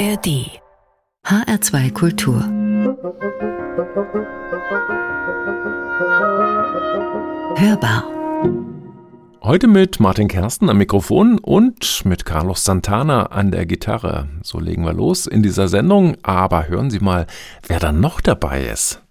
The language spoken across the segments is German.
ARD HR2 Kultur Hörbar Heute mit Martin Kersten am Mikrofon und mit Carlos Santana an der Gitarre. So legen wir los in dieser Sendung, aber hören Sie mal, wer dann noch dabei ist.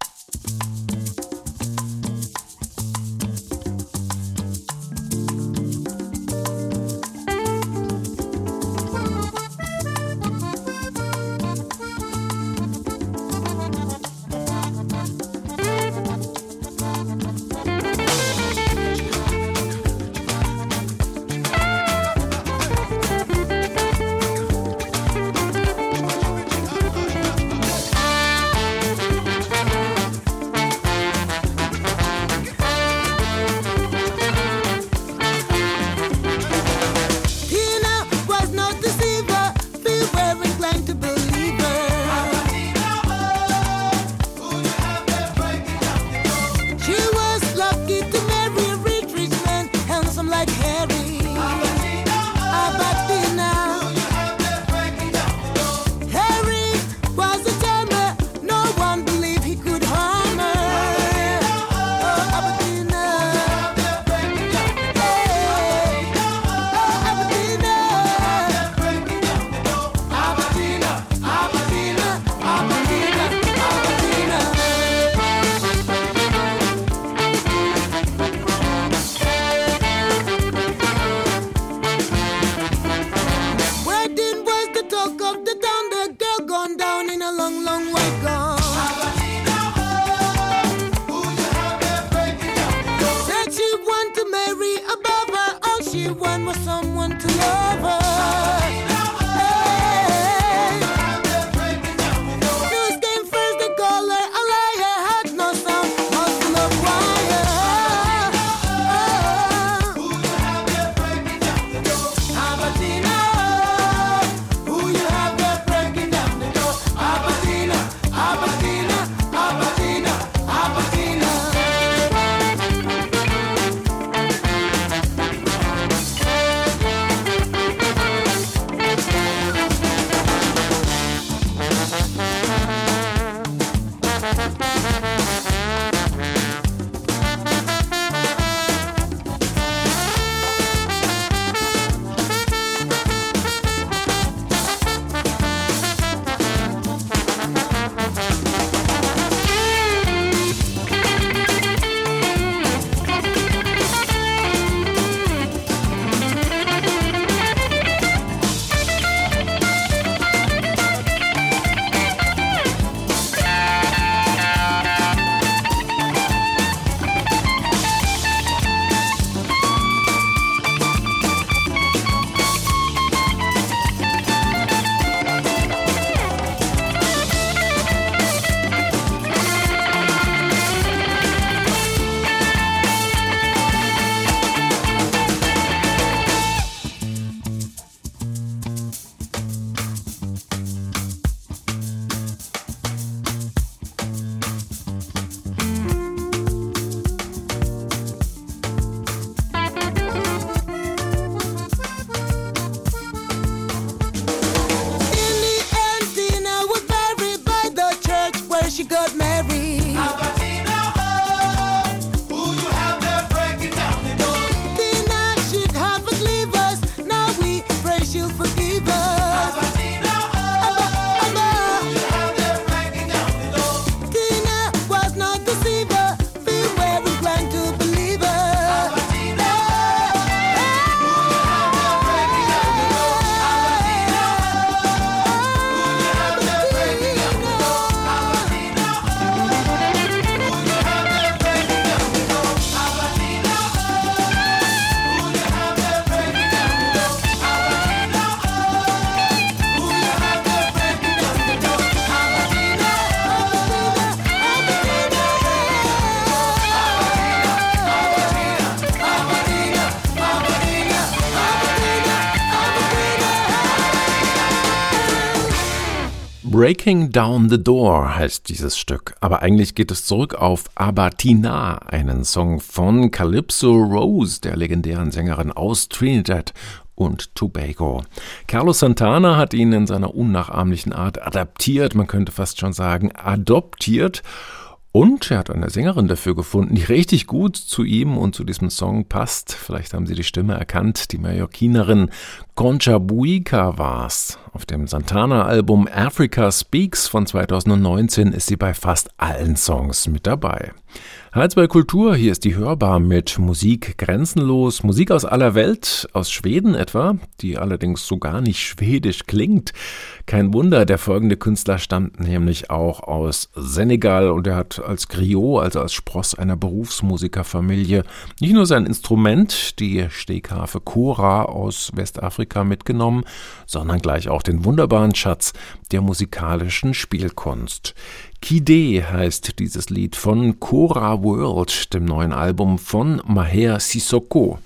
Breaking Down the Door heißt dieses Stück, aber eigentlich geht es zurück auf Abatina, einen Song von Calypso Rose, der legendären Sängerin aus Trinidad und Tobago. Carlos Santana hat ihn in seiner unnachahmlichen Art adaptiert, man könnte fast schon sagen adoptiert und er hat eine Sängerin dafür gefunden, die richtig gut zu ihm und zu diesem Song passt. Vielleicht haben Sie die Stimme erkannt. Die Mallorquinerin Concha Buica war's. Auf dem Santana-Album Africa Speaks von 2019 ist sie bei fast allen Songs mit dabei. H2 Kultur, hier ist die Hörbar mit Musik grenzenlos, Musik aus aller Welt, aus Schweden etwa, die allerdings so gar nicht schwedisch klingt. Kein Wunder, der folgende Künstler stammt nämlich auch aus Senegal und er hat als Griot, also als Spross einer Berufsmusikerfamilie, nicht nur sein Instrument, die Stegharfe Kora aus Westafrika mitgenommen, sondern gleich auch den wunderbaren Schatz der musikalischen Spielkunst. Kide heißt dieses Lied von Kora World, dem neuen Album von Maher Sissoko.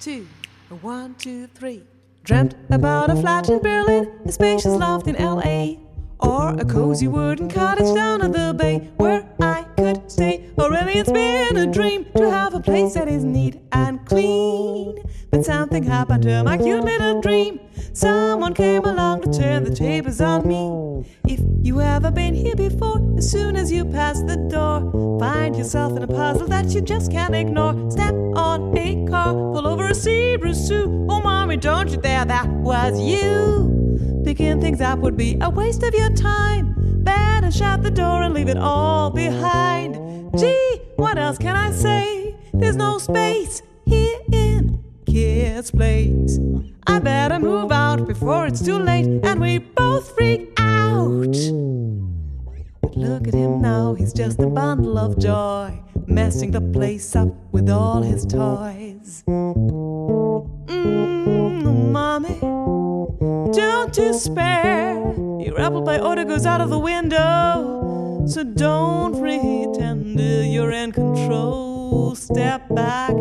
Two, three. Dreamt about a flat in Berlin, a spacious loft in LA, or a cozy wooden cottage down at the bay where I could stay. Or really, it's been a dream to have a place that is neat and clean. But something happened to my cute little dream. Someone came along to turn the tables on me. If you ever been here before, as soon as you pass the door, find yourself in a puzzle that you just can't ignore. Step on a car, pull over a zebra zoo. Oh, mommy, don't you dare, that was you. Picking things up would be a waste of your time. Better shut the door and leave it all behind. Gee, what else can I say? There's no space here in Kids Place. I better move out before it's too late and we both freak out. But look at him now, he's just a bundle of joy, messing the place up with all his toys. Mmm, mommy. don't despair. Your apple pie order goes out of the window. So don't pretend you're in control. Step back,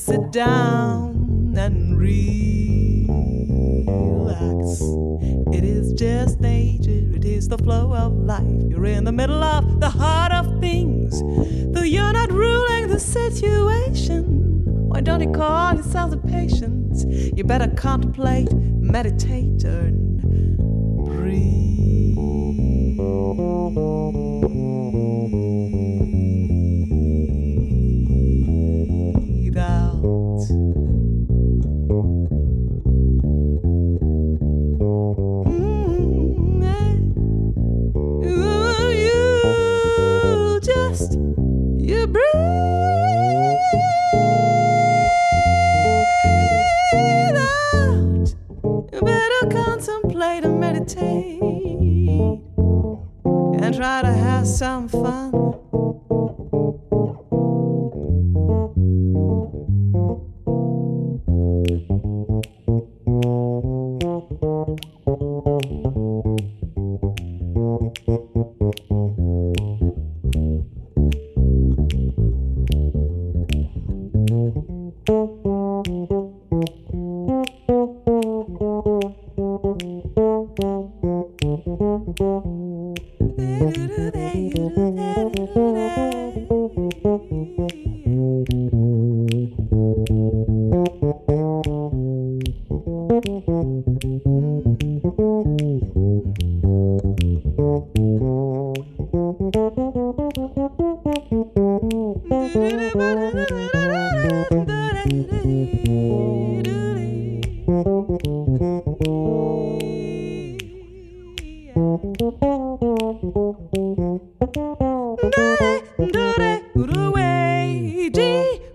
sit down, and relax. It is just nature, it is the flow of life. You're in the middle of the heart of things. Though you're not ruling the situation. Why don't you call yourself a patience? You better contemplate, meditate, and breathe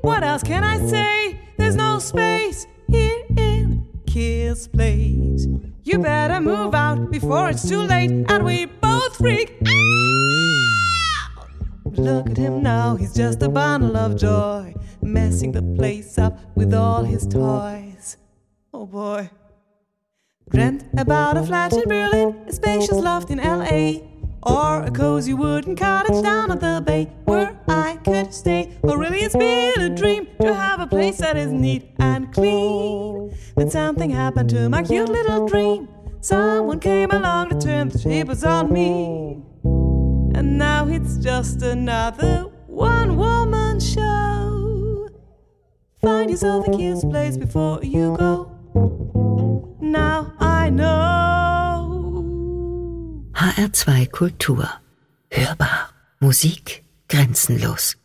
What else can I say? There's no space here in Kiss Place. You better move out before it's too late and we both freak out. Look at him now, he's just a bundle of joy, messing the place up with all his toys. Oh boy. Dreamt about a flat in Berlin, a spacious loft in LA, or a cozy wooden cottage down at the bay where I could stay. Or really, it's been a dream to have a place that is neat and clean. Then something happened to my cute little dream. Someone came along to turn the tables on me. And now it's just another one woman show. Find yourself a kiss place before you go. Now I know. HR2 Kultur. Hörbar. Musik grenzenlos.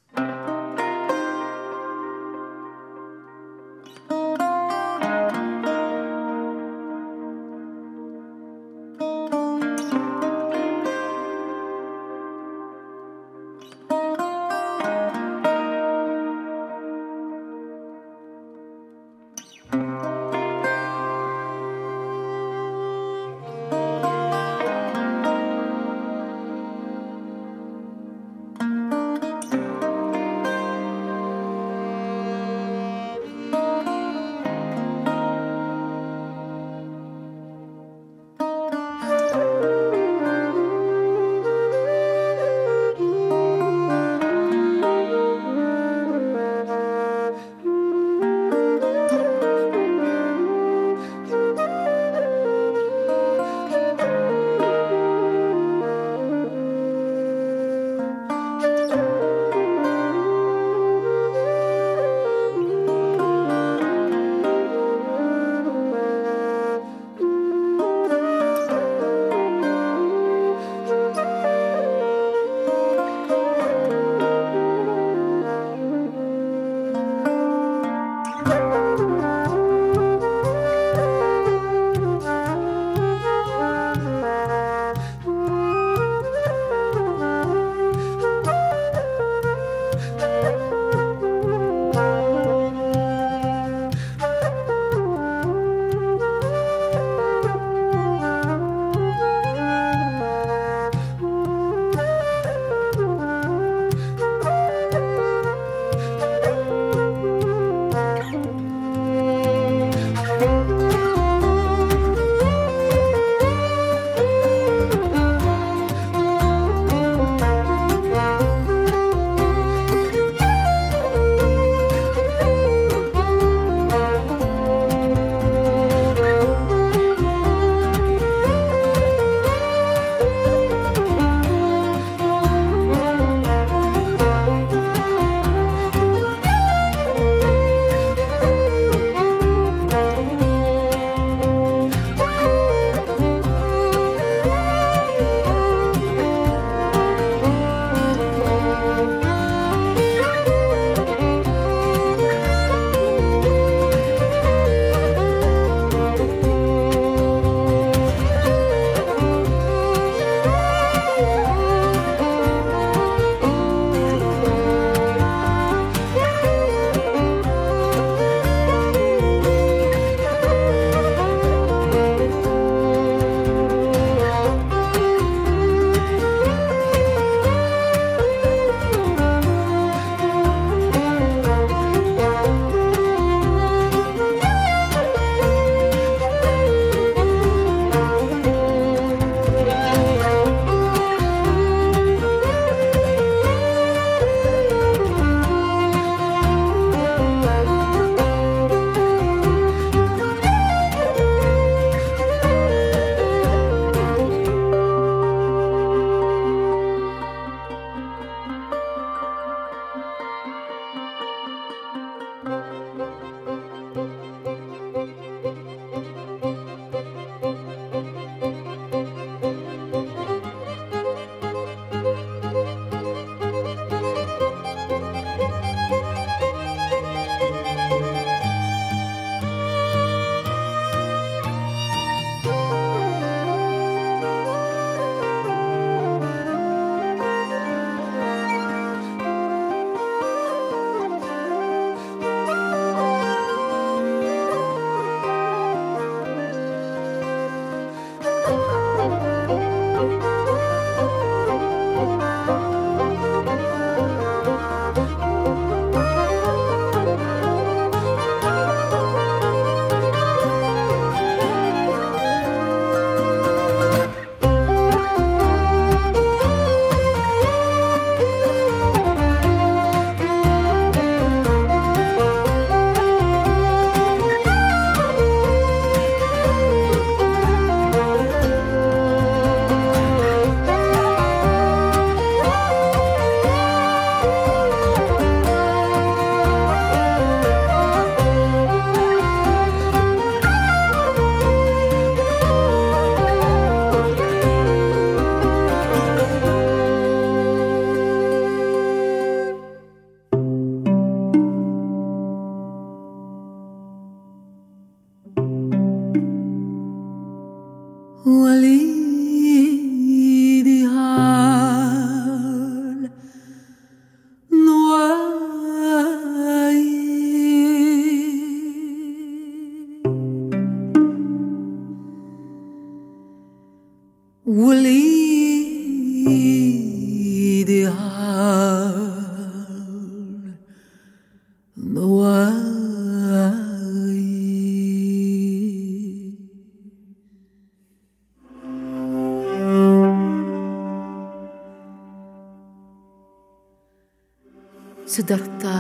څه درته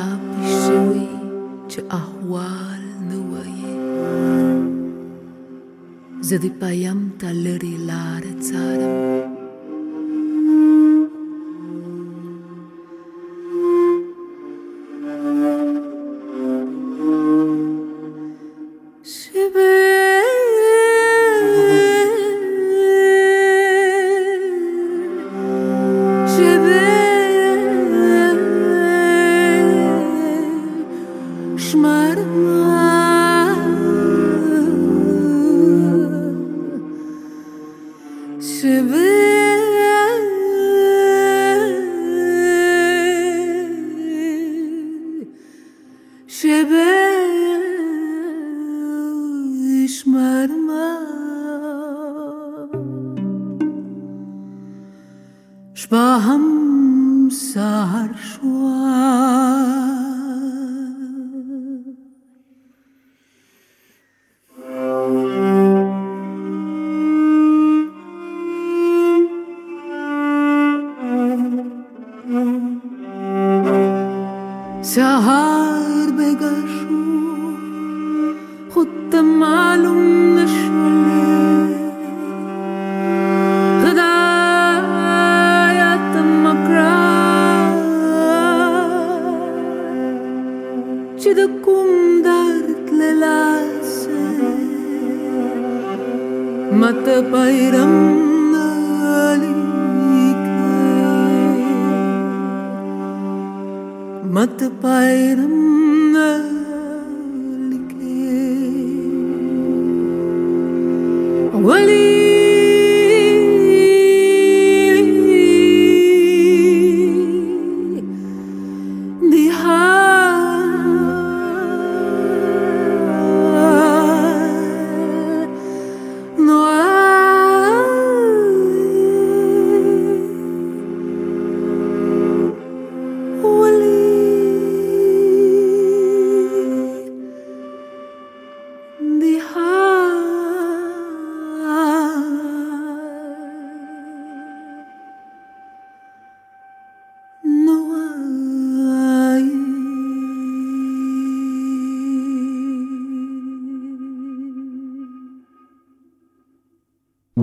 شوي چې احوال نه وایې زه د پایم ته لرې لاره څارم. مت bayram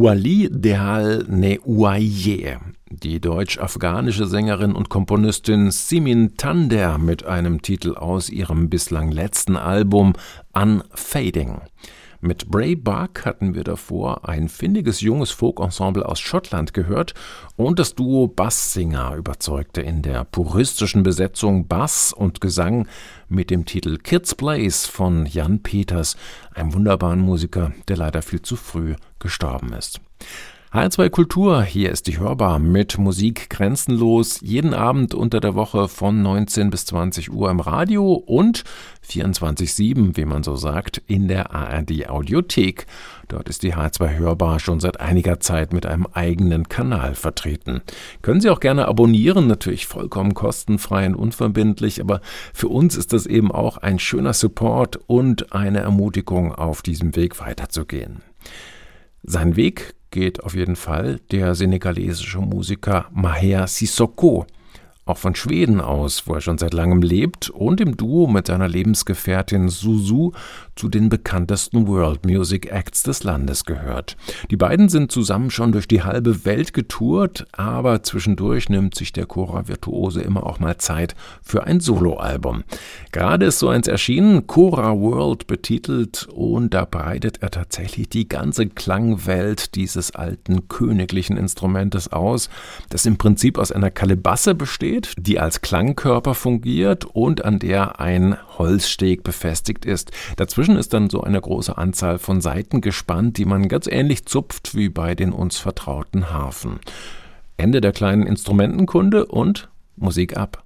Wali Dehal Neuaye, die deutsch-afghanische Sängerin und Komponistin Simin Tander mit einem Titel aus ihrem bislang letzten Album Unfading. Mit Bray Buck hatten wir davor ein findiges junges Folkensemble aus Schottland gehört und das Duo Basssinger überzeugte in der puristischen Besetzung Bass und Gesang mit dem Titel Kids Place von Jan Peters, einem wunderbaren Musiker, der leider viel zu früh gestorben ist. H2 Kultur, hier ist die Hörbar mit Musik grenzenlos, jeden Abend unter der Woche von 19 bis 20 Uhr im Radio und 24-7, wie man so sagt, in der ARD Audiothek. Dort ist die H2 Hörbar schon seit einiger Zeit mit einem eigenen Kanal vertreten. Können Sie auch gerne abonnieren, natürlich vollkommen kostenfrei und unverbindlich, aber für uns ist das eben auch ein schöner Support und eine Ermutigung, auf diesem Weg weiterzugehen. Sein Weg geht auf jeden Fall. Der senegalesische Musiker Maher Sissoko, auch von Schweden aus, wo er schon seit langem lebt und im Duo mit seiner Lebensgefährtin Suzu zu den bekanntesten World Music Acts des Landes gehört. Die beiden sind zusammen schon durch die halbe Welt getourt, aber zwischendurch nimmt sich der Chora-Virtuose immer auch mal Zeit für ein Soloalbum. Gerade ist so eins erschienen, Chora World betitelt und da breitet er tatsächlich die ganze Klangwelt dieses alten königlichen Instrumentes aus, das im Prinzip aus einer Kalebasse besteht, die als Klangkörper fungiert und an der ein Holzsteg befestigt ist. Dazwischen Dazwischen ist dann so eine große Anzahl von Saiten gespannt, die man ganz ähnlich zupft wie bei den uns vertrauten Harfen. Ende der kleinen Instrumentenkunde und Musik ab.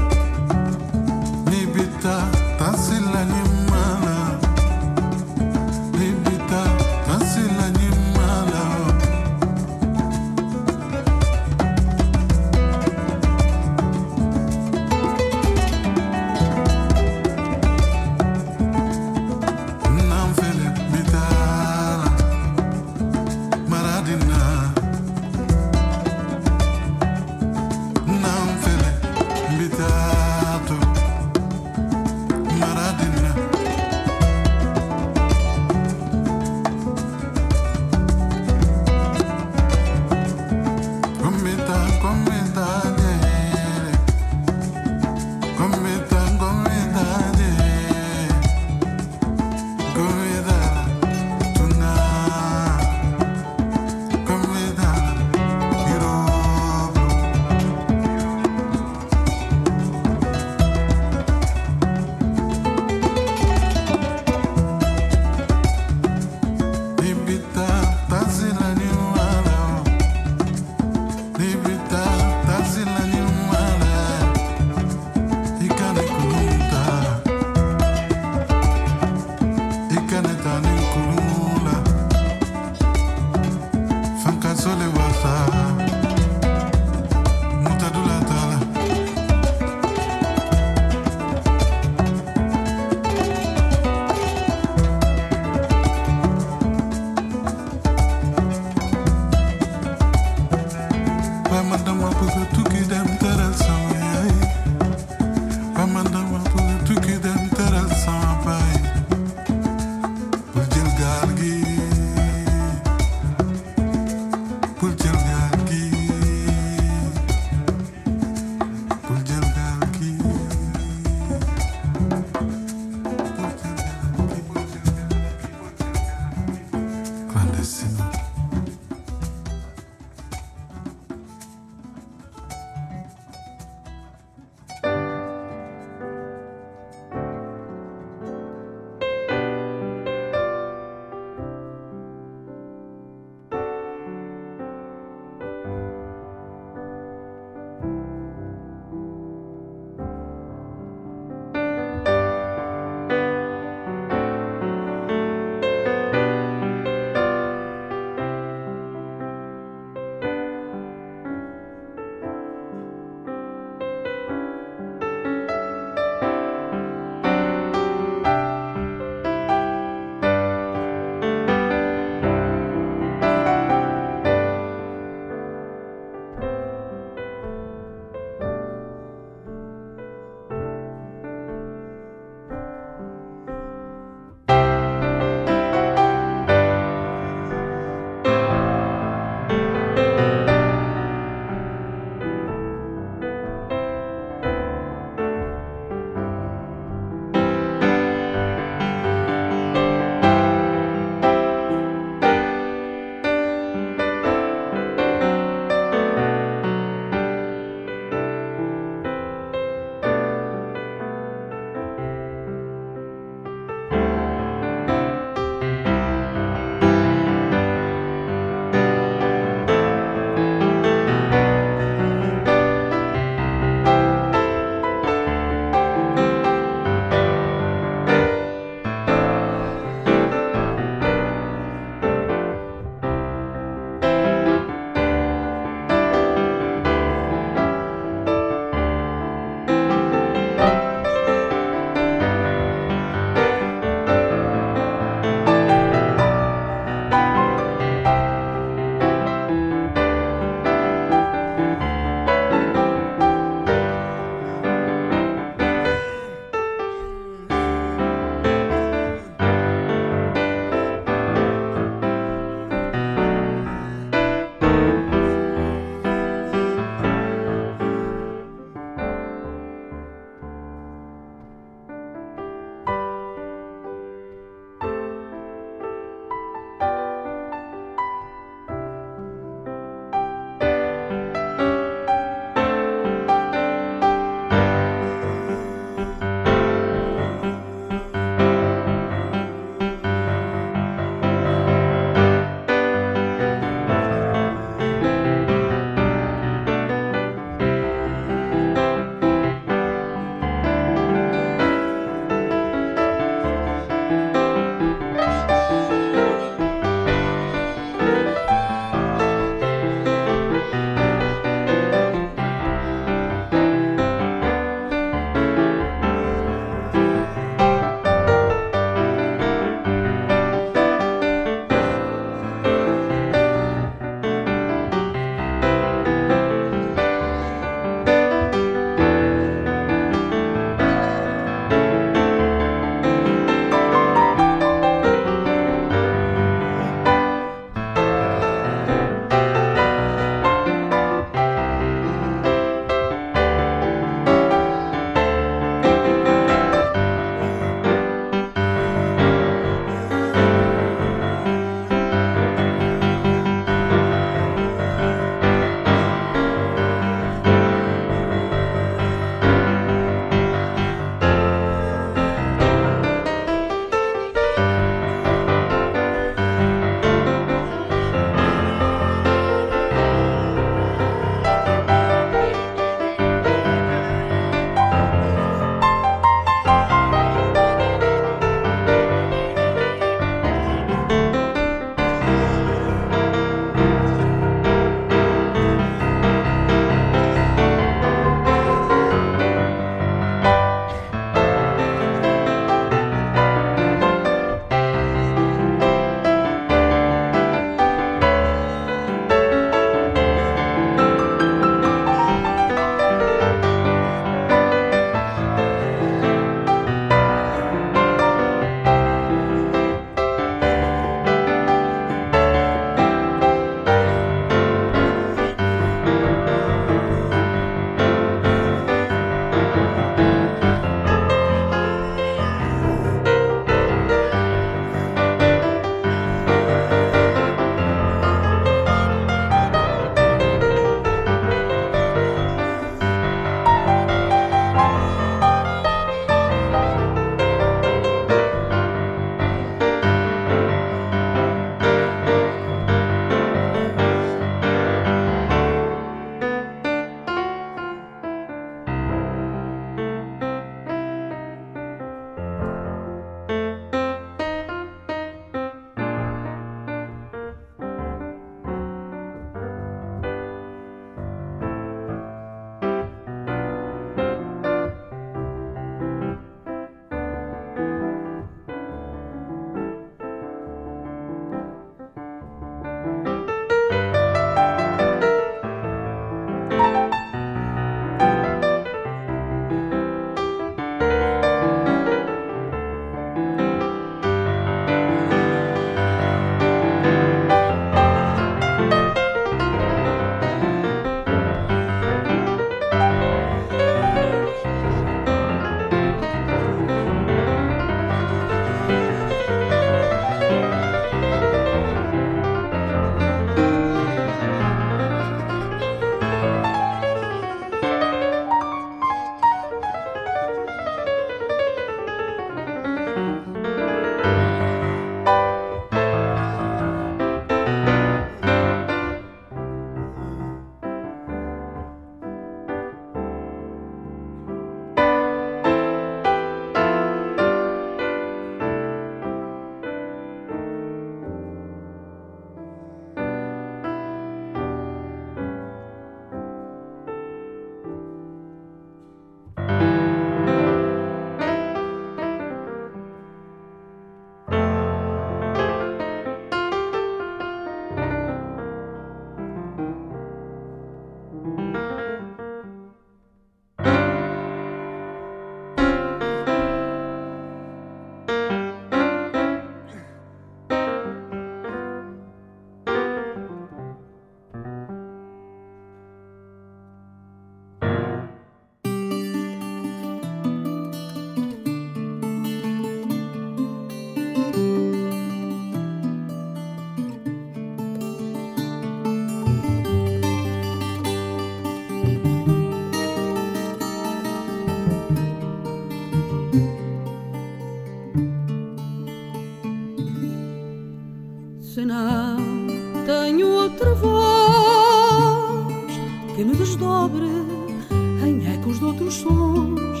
pobre em ecos de outros sons.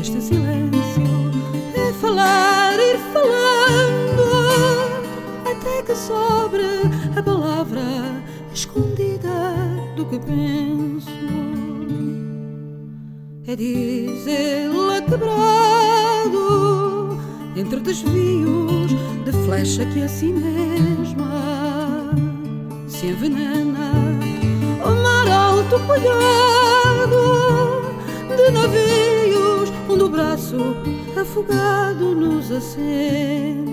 Este silêncio é falar, ir falando, até que sobre a palavra escondida do que penso. É dizer-la quebrado entre desvios de flecha que a si mesma se envenena apagado de navios onde o braço afogado nos acende.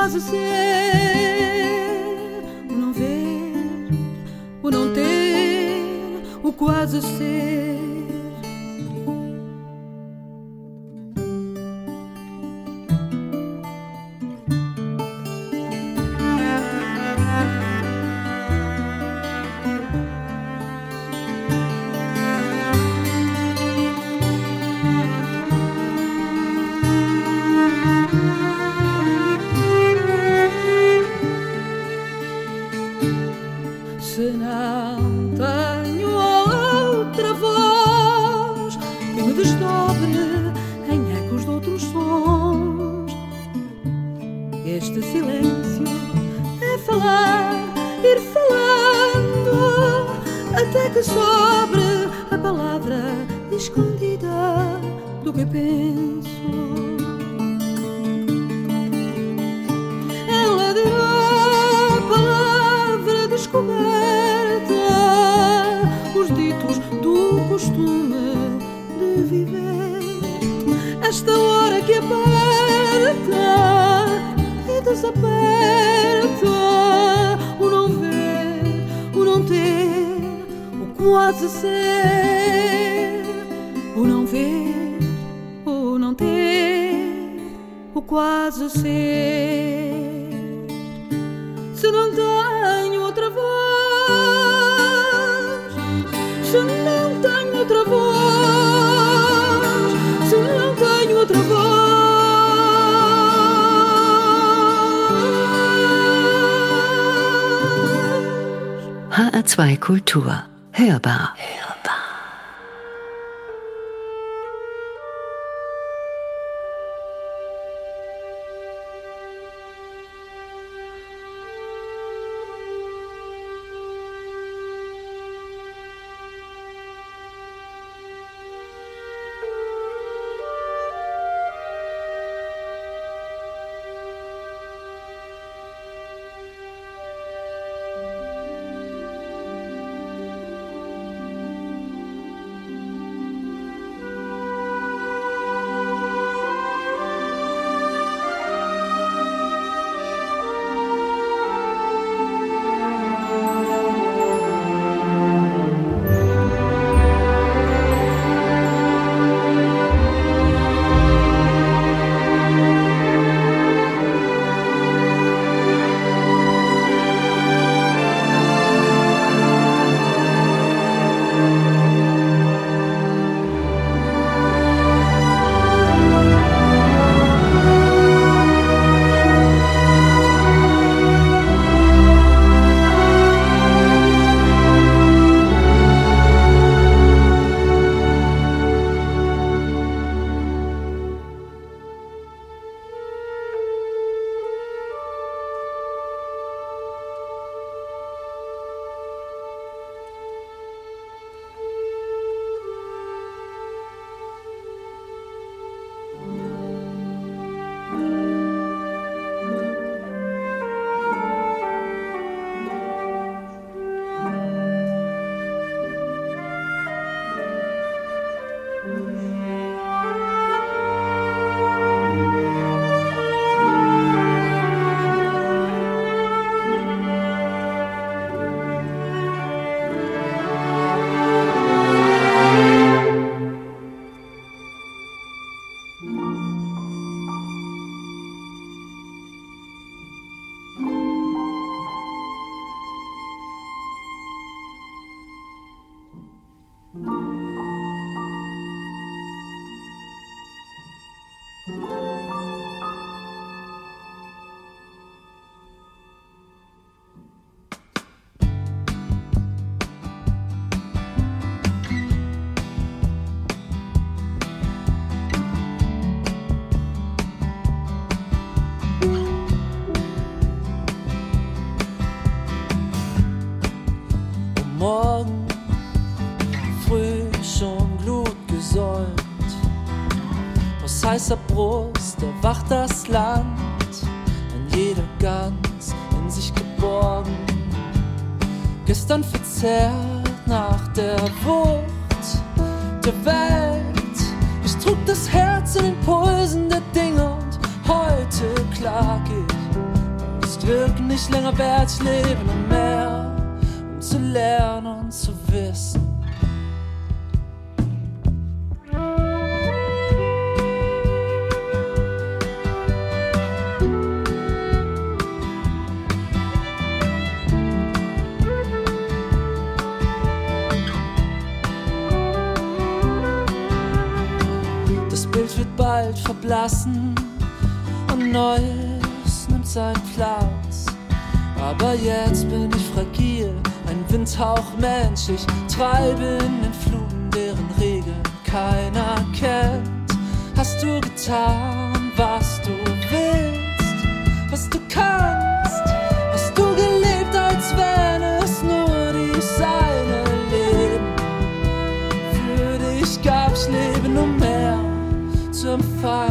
quase sempre. se não tenho outra voz, se não tenho outra voz. HR2 Kultur. Hörbar. Glück nicht länger wert, ich lebe nur mehr, um zu lernen und zu wissen bald verblassen und Neues nimmt seinen Platz. Aber jetzt bin ich fragil, ein Windhauch Mensch, ich treibe in den Fluten, deren Regeln keiner kennt. Hast du getan, was du willst, was du kannst? Hast du gelebt, als wenn es nur die seine Leben für dich gab, ich lebe nur mehr zu empfangen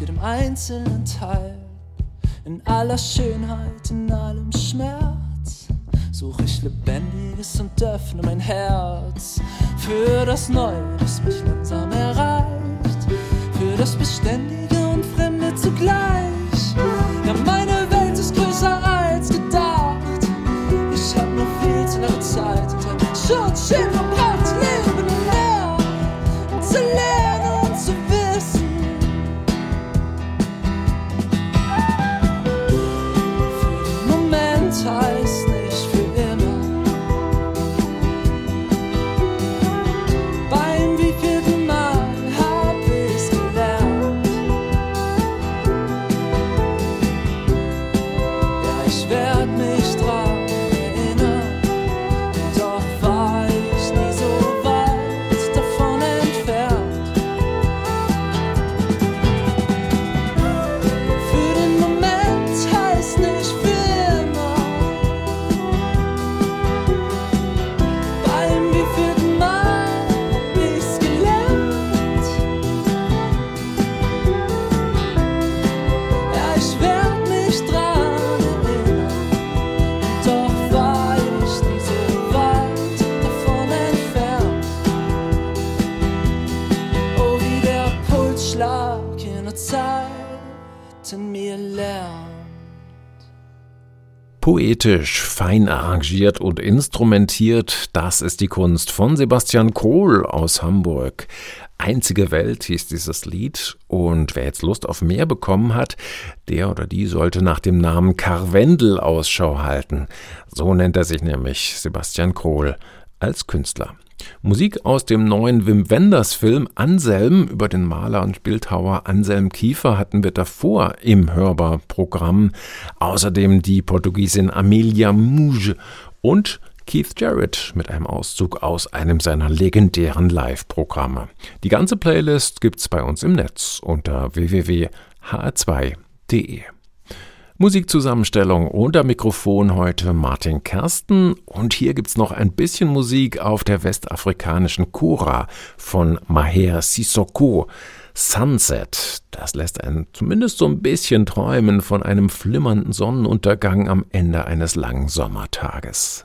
jedem einzelnen Teil. In aller Schönheit, in allem Schmerz, suche ich Lebendiges und öffne mein Herz für das Neue, das mich langsam erreicht, für das Beständige und Fremde zugleich. Ja, meine Welt ist größer als gedacht. Ich hab nur viel zu lange Zeit und hab Schutzschild verbracht. Poetisch, fein arrangiert und instrumentiert, das ist die Kunst von Sebastian Kohl aus Hamburg. Einzige Welt hieß dieses Lied und wer jetzt Lust auf mehr bekommen hat, der oder die sollte nach dem Namen Karwendel Ausschau halten. So nennt er sich nämlich Sebastian Kohl als Künstler. Musik aus dem neuen Wim Wenders Film Anselm über den Maler und Bildhauer Anselm Kiefer hatten wir davor im Hörbar-Programm. Außerdem die Portugiesin Amelia Muge und Keith Jarrett mit einem Auszug aus einem seiner legendären Live-Programme. Die ganze Playlist gibt's bei uns im Netz unter www.hr2.de. Musikzusammenstellung unter Mikrofon heute Martin Kersten und hier gibt's noch ein bisschen Musik auf der westafrikanischen Kura von Maher Sissoko. Sunset, das lässt einen zumindest so ein bisschen träumen von einem flimmernden Sonnenuntergang am Ende eines langen Sommertages.